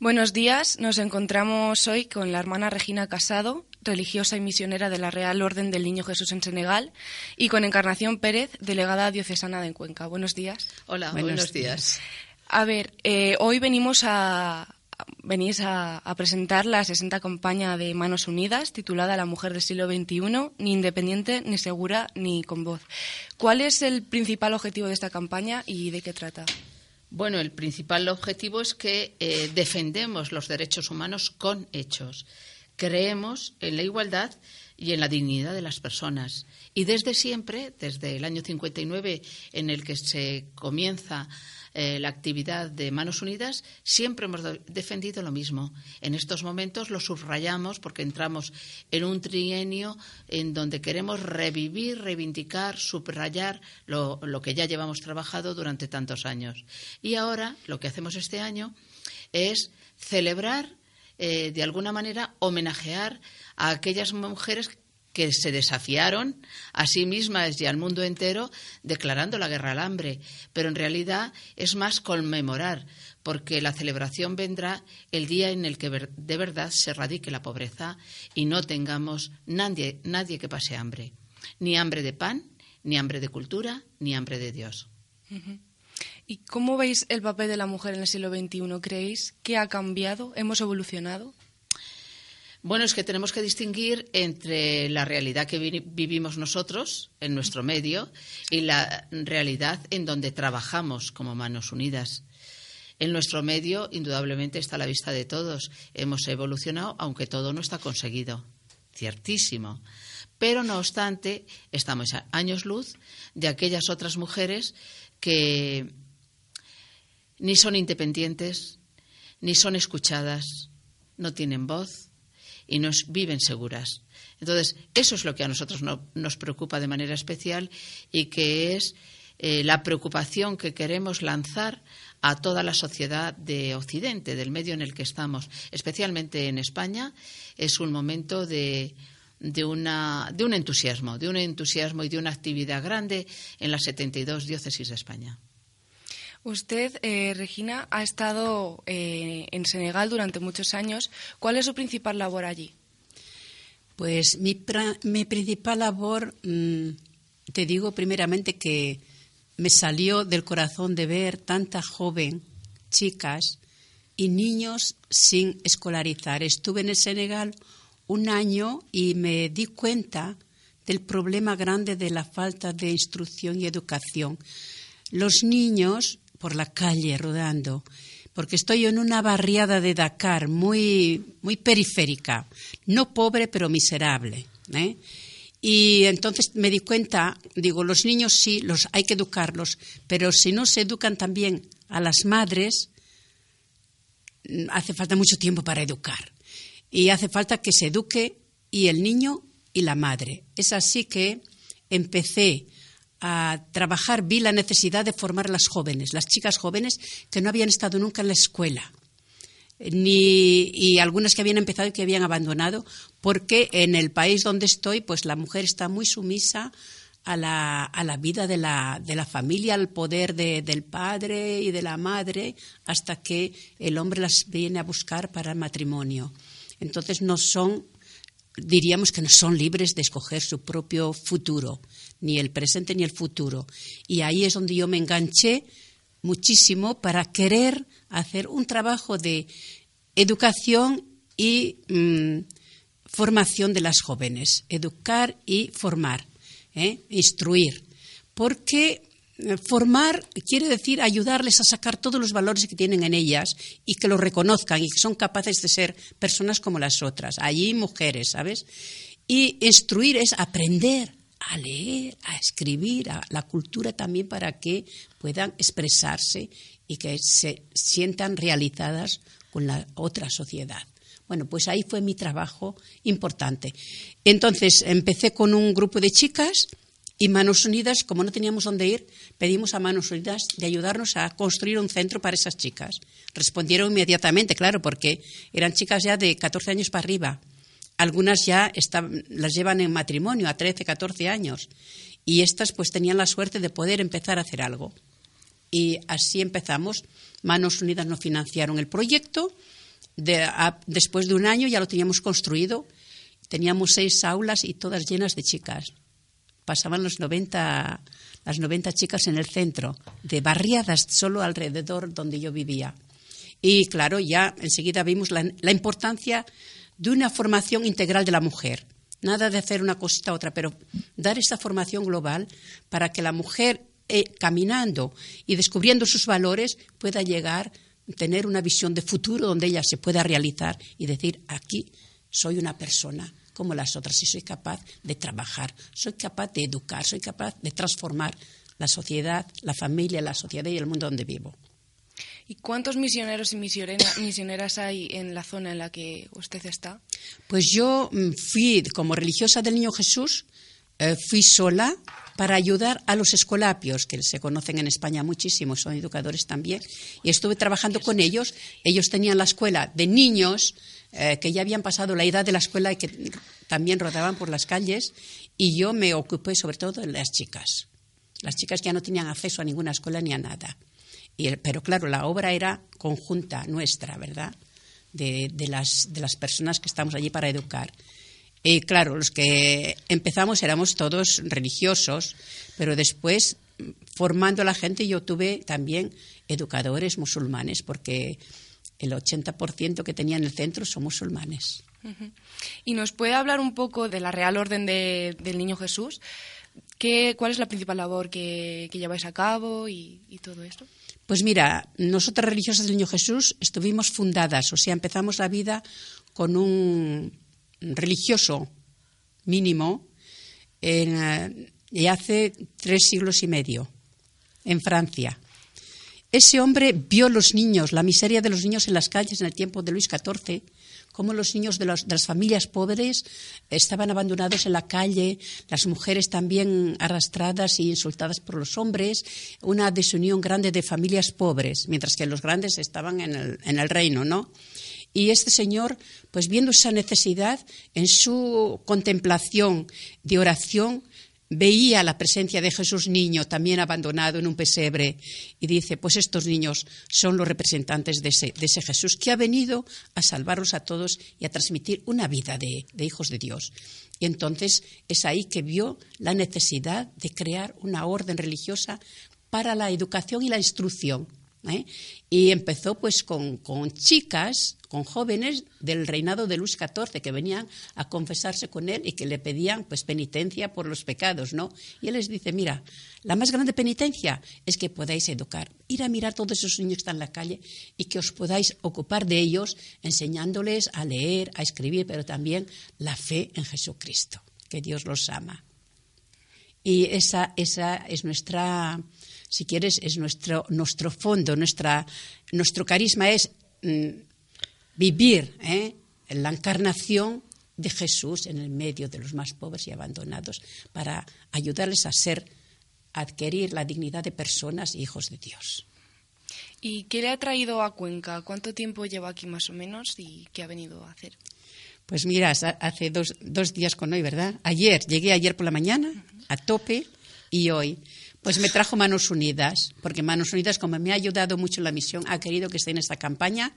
Buenos días, nos encontramos hoy con la hermana Regina Casado, religiosa y misionera de la Real Orden del Niño Jesús en Senegal, y con Encarnación Pérez, delegada diocesana de Cuenca. Buenos días. Hola, buenos, días. A ver, eh, hoy venimos a, venís a, presentar la 60 campaña de Manos Unidas, titulada La mujer del siglo XXI, ni independiente, ni segura, ni con voz. ¿Cuál es el principal objetivo de esta campaña y de qué trata? Bueno, el principal objetivo es que eh, defendemos los derechos humanos con hechos. Creemos en la igualdad y en la dignidad de las personas. Y desde siempre, desde el año 59 en el que se comienza eh, la actividad de Manos Unidas, siempre hemos defendido lo mismo. En estos momentos lo subrayamos porque entramos en un trienio en donde queremos revivir, reivindicar, subrayar lo, que ya llevamos trabajado durante tantos años. Y ahora lo que hacemos este año es celebrar, eh, de alguna manera, homenajear a aquellas mujeres que se desafiaron a sí mismas y al mundo entero declarando la guerra al hambre. Pero en realidad es más conmemorar, porque la celebración vendrá el día en el que de verdad se radique la pobreza y no tengamos nadie, nadie que pase hambre. Ni hambre de pan, ni hambre de cultura, ni hambre de Dios. ¿Y cómo veis el papel de la mujer en el siglo XXI? ¿Creéis que ha cambiado? ¿Hemos evolucionado? Bueno, es que tenemos que distinguir entre la realidad que vivimos nosotros en nuestro medio y la realidad en donde trabajamos como manos unidas. En nuestro medio, indudablemente, está a la vista de todos. Hemos evolucionado, aunque todo no está conseguido. Ciertísimo. Pero, no obstante, estamos a años luz de aquellas otras mujeres que ni son independientes, ni son escuchadas, no tienen voz, y nos viven seguras. Entonces, eso es lo que a nosotros nos preocupa de manera especial y que es eh, la preocupación que queremos lanzar a toda la sociedad de Occidente, del medio en el que estamos, especialmente en España. Es un momento de, de, una, de un entusiasmo, de un entusiasmo y de una actividad grande en las 72 diócesis de España. Usted, eh, Regina, ha estado eh, en Senegal durante muchos años. ¿Cuál es su principal labor allí? Pues mi, principal labor, mm, te digo primeramente que me salió del corazón de ver tanta joven, chicas y niños sin escolarizar. Estuve en el Senegal un año y me di cuenta del problema grande de la falta de instrucción y educación. Los niños por la calle rodando, porque estoy en una barriada de Dakar muy, muy periférica, no pobre pero miserable. ¿eh? Y entonces me di cuenta, digo, los niños sí, los hay que educarlos, pero si no se educan también a las madres, hace falta mucho tiempo para educar. Y hace falta que se eduque y el niño y la madre. Es así que empecé a trabajar, vi la necesidad de formar a las jóvenes, las chicas jóvenes que no habían estado nunca en la escuela, ni, y algunas que habían empezado y que habían abandonado, porque en el país donde estoy, pues la mujer está muy sumisa a la, a la vida de la, de la, familia, al poder del padre y de la madre, hasta que el hombre las viene a buscar para el matrimonio. Entonces no son, diríamos que no son libres de escoger su propio futuro ni el presente ni el futuro. Y ahí es donde yo me enganché muchísimo para querer hacer un trabajo de educación y mm, formación de las jóvenes, educar y formar, ¿eh? instruir, porque formar quiere decir ayudarles a sacar todos los valores que tienen en ellas y que los reconozcan y que son capaces de ser personas como las otras, allí mujeres, ¿sabes? Y instruir es aprender a leer, a escribir, a la cultura también para que puedan expresarse y que se sientan realizadas con la otra sociedad. Bueno, pues ahí fue mi trabajo importante. Entonces empecé con un grupo de chicas y Manos Unidas, como no teníamos dónde ir, pedimos a Manos Unidas de ayudarnos a construir un centro para esas chicas. Respondieron inmediatamente, claro, porque eran chicas ya de 14 años para arriba. Algunas ya las llevan en matrimonio a 13, 14 años y estas pues tenían la suerte de poder empezar a hacer algo. Y así empezamos. Manos Unidas nos financiaron el proyecto después de un año ya lo teníamos construido. Teníamos seis aulas y todas llenas de chicas. Pasaban los 90, las 90 chicas en el centro, de barriadas solo alrededor donde yo vivía. Y claro, ya enseguida vimos la, importancia de una formación integral de la mujer. Nada de hacer una cosita a otra, pero dar esta formación global para que la mujer, eh, caminando y descubriendo sus valores, pueda llegar tener una visión de futuro donde ella se pueda realizar y decir, aquí soy una persona como las otras y soy capaz de trabajar, soy capaz de educar, soy capaz de transformar la sociedad, la familia, la sociedad y el mundo donde vivo. ¿Y cuántos misioneros y misioneras hay en la zona en la que usted está? Pues yo mm, fui como religiosa del Niño Jesús, eh, fui sola para ayudar a los escolapios, que se conocen en España muchísimo, son educadores también, y estuve trabajando con ellos. Ellos tenían la escuela de niños eh, que ya habían pasado la edad de la escuela y que también rodaban por las calles, y yo me ocupé sobre todo de las chicas. Las chicas ya no tenían acceso a ninguna escuela ni a nada. pero claro, la obra era conjunta nuestra, ¿verdad? De, de, las, de las personas que estamos allí para educar. Y claro, los que empezamos éramos todos religiosos, pero después, formando a la gente, yo tuve también educadores musulmanes, porque el 80% que tenía en el centro son musulmanes. ¿Y nos puede hablar un poco de la Real Orden del Niño Jesús? ¿Qué, ¿Cuál es la principal labor que, lleváis a cabo y, y todo esto? Pues mira, nosotras religiosas del Niño Jesús estuvimos fundadas, o sea, empezamos la vida con un religioso mínimo en, eh, hace tres siglos y medio, en Francia. Ese hombre vio los niños, la miseria de los niños en las calles en el tiempo de Luis XIV, cómo los niños de, las familias pobres estaban abandonados en la calle, las mujeres también arrastradas y insultadas por los hombres, una desunión grande de familias pobres, mientras que los grandes estaban el, en el reino, ¿no? Y este señor, pues viendo esa necesidad, en su contemplación de oración, veía la presencia de Jesús niño también abandonado en un pesebre y dice, pues estos niños son los representantes de ese, Jesús que ha venido a salvarlos a todos y a transmitir una vida de, de hijos de Dios. Y entonces es ahí que vio la necesidad de crear una orden religiosa para la educación y la instrucción ¿eh? Y empezó pues con, chicas, con jóvenes del reinado de Luis XIV que venían a confesarse con él y que le pedían pues penitencia por los pecados, ¿no? Y él les dice, mira, la más grande penitencia es que podáis educar, ir a mirar todos esos niños que están en la calle y que os podáis ocupar de ellos enseñándoles a leer, a escribir, pero también la fe en Jesucristo, que Dios los ama. Y esa, esa es nuestra si quieres, es nuestro, nuestro fondo, nuestra, nuestro carisma es mm, vivir ¿eh? la encarnación de Jesús en el medio de los más pobres y abandonados para ayudarles a ser, a adquirir la dignidad de personas e hijos de Dios. ¿Y qué le ha traído a Cuenca? ¿Cuánto tiempo lleva aquí más o menos y qué ha venido a hacer? Pues mira, hace dos, dos días con hoy, ¿verdad? Ayer, llegué ayer por la mañana, a tope, y hoy. Pues me trajo Manos Unidas, porque Manos Unidas, como me ha ayudado mucho en la misión, ha querido que esté en esta campaña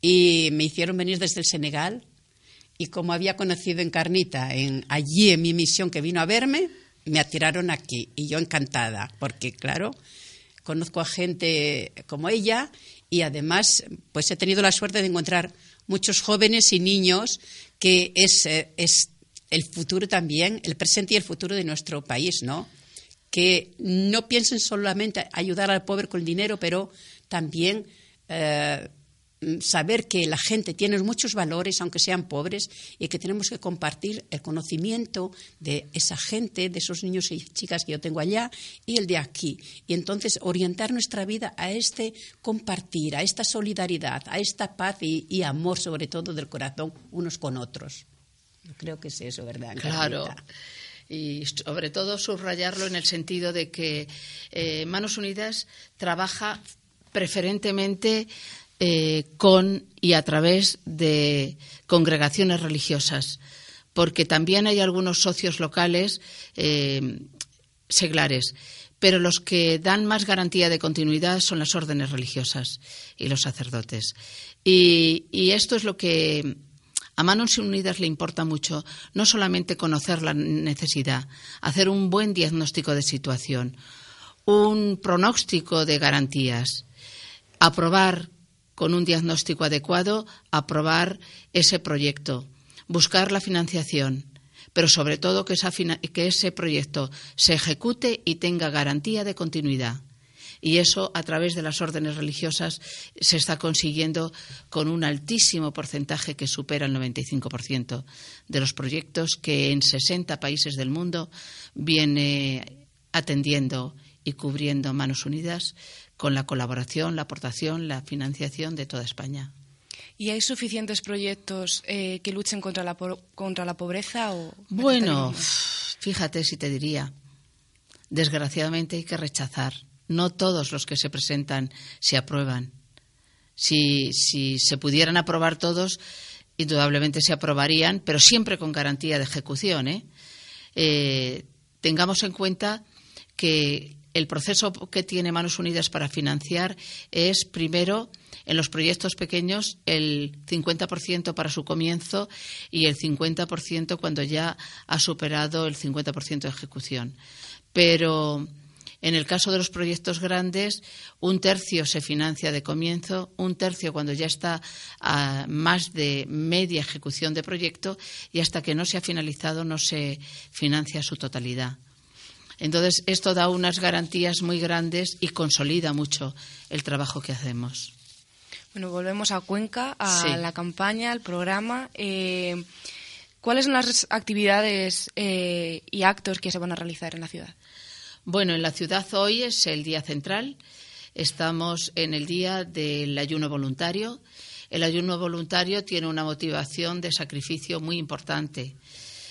y me hicieron venir desde el Senegal. Y como había conocido en Carnita, en, allí en mi misión que vino a verme, me atiraron aquí. Y yo encantada, porque claro, conozco a gente como ella y además pues he tenido la suerte de encontrar muchos jóvenes y niños que es, eh, es el futuro también, el presente y el futuro de nuestro país, ¿no? Que no piensen solamente ayudar al pobre con el dinero, pero también eh, saber que la gente tiene muchos valores, aunque sean pobres, y que tenemos que compartir el conocimiento de esa gente, de esos niños y chicas que yo tengo allá, y el de aquí. Y entonces orientar nuestra vida a este compartir, a esta solidaridad, a esta paz y, amor, sobre todo del corazón, unos con otros. Creo que es eso, ¿verdad? Claro y sobre todo subrayarlo en el sentido de que eh, Manos Unidas trabaja preferentemente eh, con y a través de congregaciones religiosas, porque también hay algunos socios locales eh, seglares, pero los que dan más garantía de continuidad son las órdenes religiosas y los sacerdotes. Y, esto es lo que a Manos Unidas le importa mucho, no solamente conocer la necesidad, hacer un buen diagnóstico de situación, un pronóstico de garantías, aprobar con un diagnóstico adecuado, aprobar ese proyecto, buscar la financiación, pero sobre todo que, ese proyecto se ejecute y tenga garantía de continuidad. Y eso, a través de las órdenes religiosas, se está consiguiendo con un altísimo porcentaje que supera el 95% de los proyectos que en 60 países del mundo viene atendiendo y cubriendo Manos Unidas con la colaboración, la aportación, la financiación de toda España. ¿Y hay suficientes proyectos eh, que luchen contra la, contra la pobreza? O bueno, fíjate si te diría. Desgraciadamente hay que rechazar. No todos los que se presentan se aprueban. Si, se pudieran aprobar todos, indudablemente se aprobarían, pero siempre con garantía de ejecución. ¿eh? Eh, tengamos en cuenta que el proceso que tiene Manos Unidas para financiar es, primero, en los proyectos pequeños, el 50% para su comienzo y el 50% cuando ya ha superado el 50% de ejecución. Pero en el caso de los proyectos grandes, un tercio se financia de comienzo, un tercio cuando ya está a más de media ejecución de proyecto y hasta que no se ha finalizado no se financia su totalidad. Entonces, esto da unas garantías muy grandes y consolida mucho el trabajo que hacemos. Bueno, volvemos a Cuenca, a la campaña, al programa. Eh, ¿Cuáles son las actividades eh, y actos que se van a realizar en la ciudad? Bueno, en la ciudad hoy es el día central. Estamos en el día del ayuno voluntario. El ayuno voluntario tiene una motivación de sacrificio muy importante.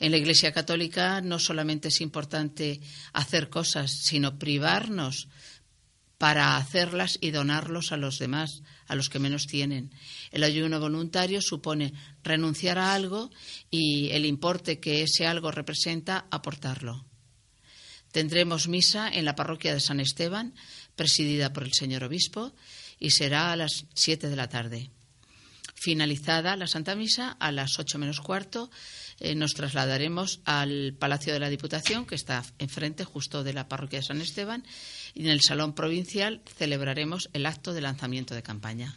En la Iglesia Católica no solamente es importante hacer cosas, sino privarnos para hacerlas y donarlos a los demás, a los que menos tienen. El ayuno voluntario supone renunciar a algo y el importe que ese algo representa, aportarlo. Tendremos misa en la parroquia de San Esteban, presidida por el señor obispo, y será a las siete de la tarde. Finalizada la Santa Misa, a las ocho menos cuarto, eh, nos trasladaremos al Palacio de la Diputación, que está enfrente justo de la parroquia de San Esteban, y en el Salón Provincial celebraremos el acto de lanzamiento de campaña.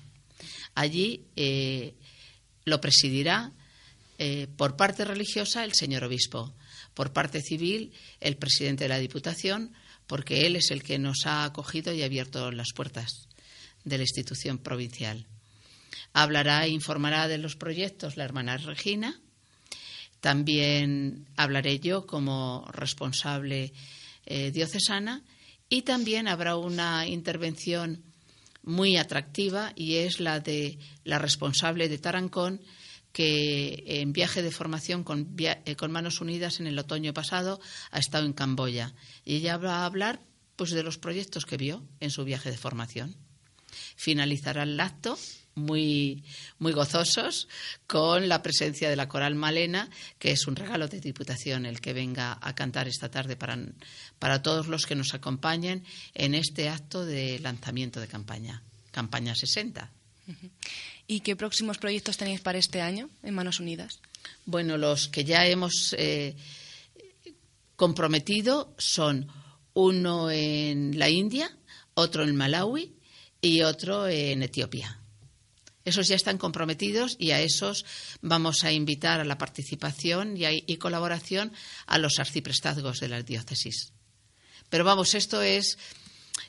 Allí eh, lo presidirá eh, por parte religiosa el señor obispo, por parte civil el presidente de la Diputación, porque él es el que nos ha acogido y abierto las puertas de la institución provincial. Hablará e informará de los proyectos la hermana Regina. También hablaré yo como responsable eh, diocesana y también habrá una intervención muy atractiva y es la de la responsable de Tarancón que en viaje de formación con, eh, con, Manos Unidas en el otoño pasado ha estado en Camboya y ella va a hablar pues de los proyectos que vio en su viaje de formación. Finalizará el acto muy, muy gozosos con la presencia de la coral Malena, que es un regalo de Diputación el que venga a cantar esta tarde para, para todos los que nos acompañen en este acto de lanzamiento de campaña, campaña 60. ¿Y qué próximos proyectos tenéis para este año en Manos Unidas? Bueno, los que ya hemos eh, comprometido son uno en la India, otro en Malawi y otro en Etiopía. Esos ya están comprometidos y a esos vamos a invitar a la participación y, colaboración a los arciprestazgos de la diócesis. Pero vamos, esto es,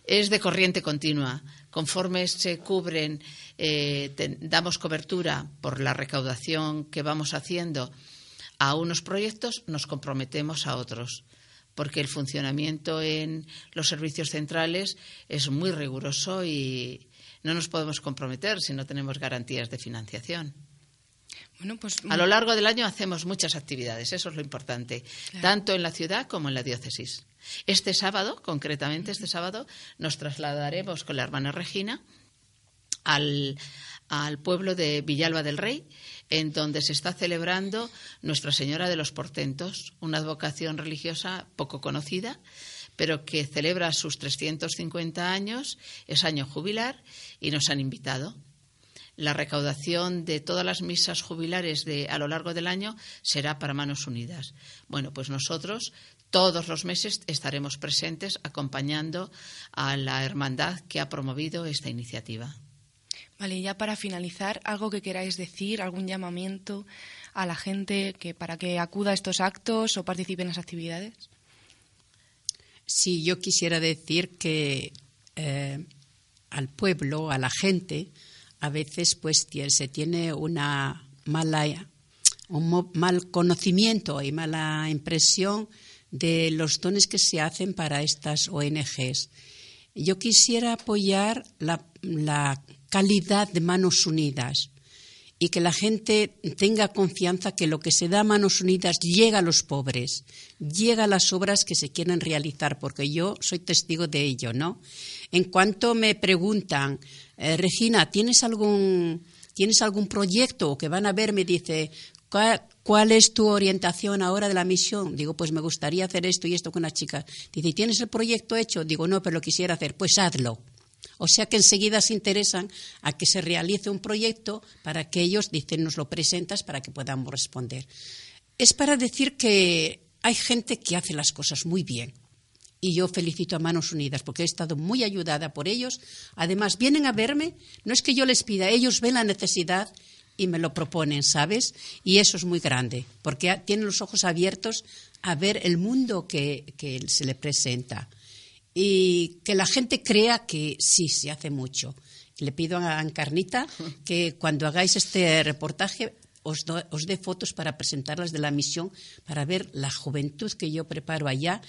es de corriente continua. Conforme se cubren, eh, damos cobertura por la recaudación que vamos haciendo a unos proyectos, nos comprometemos a otros porque el funcionamiento en los servicios centrales es muy riguroso y, no nos podemos comprometer si no tenemos garantías de financiación. Bueno, pues, a lo largo del año hacemos muchas actividades, eso es lo importante, tanto en la ciudad como en la diócesis. Este sábado, concretamente este sábado, nos trasladaremos con la hermana Regina al, al pueblo de Villalba del Rey, en donde se está celebrando Nuestra Señora de los Portentos, una advocación religiosa poco conocida, pero que celebra sus 350 años, es año jubilar, y nos han invitado. La recaudación de todas las misas jubilares de, a lo largo del año será para Manos Unidas. Bueno, pues nosotros todos los meses estaremos presentes acompañando a la hermandad que ha promovido esta iniciativa. Vale, ya para finalizar, algo que queráis decir, algún llamamiento a la gente que para que acuda a estos actos o participe en las actividades. Sí, yo quisiera decir que eh, al pueblo, a la gente, a veces pues se tiene una mala un mal conocimiento y mala impresión de los dones que se hacen para estas ONGs. Yo quisiera apoyar la, la calidad de manos unidas y que la gente tenga confianza que lo que se da a manos unidas llega a los pobres, llega a las obras que se quieren realizar, porque yo soy testigo de ello, ¿no? En cuanto me preguntan, eh, Regina, ¿tienes algún, ¿tienes algún proyecto? Que van a ver, me dice, ¿cuál, es tu orientación ahora de la misión? Digo, pues me gustaría hacer esto y esto con una chica. Dice, ¿tienes el proyecto hecho? Digo, no, pero lo quisiera hacer. Pues hazlo. O sea que enseguida se interesan a que se realice un proyecto para que ellos dicen nos lo presentas para que podamos responder. Es para decir que hay gente que hace las cosas muy bien. Y yo felicito a Manos Unidas porque he estado muy ayudada por ellos. Además, vienen a verme, no es que yo les pida, ellos ven la necesidad y me lo proponen, ¿sabes? Y eso es muy grande, porque tienen los ojos abiertos a ver el mundo que, que se le presenta y que la gente crea que sí, se hace mucho. Le pido a Encarnita que cuando hagáis este reportaje os, dé fotos para presentarlas de la misión, para ver la juventud que yo preparo allá.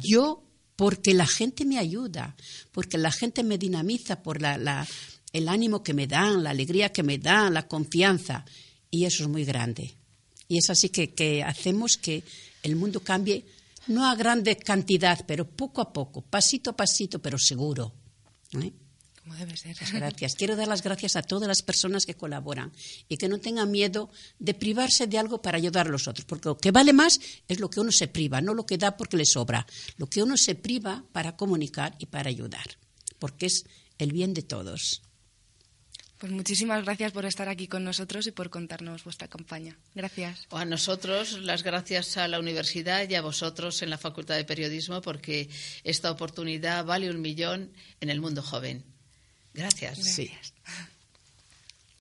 Yo, porque la gente me ayuda, porque la gente me dinamiza por la, el ánimo que me dan, la alegría que me dan, la confianza. Y eso es muy grande. Y es así que hacemos que el mundo cambie no a grande cantidad, pero poco a poco, pasito a pasito, pero seguro. ¿eh? Como debe ser. Muchas gracias. Quiero dar las gracias a todas las personas que colaboran y que no tengan miedo de privarse de algo para ayudar a los otros, porque lo que vale más es lo que uno se priva, no lo que da porque le sobra, lo que uno se priva para comunicar y para ayudar, porque es el bien de todos. Pues muchísimas gracias por estar aquí con nosotros y por contarnos vuestra campaña. Gracias. A nosotros las gracias a la universidad y a vosotros en la Facultad de Periodismo porque esta oportunidad vale un millón en el mundo joven. Gracias. gracias.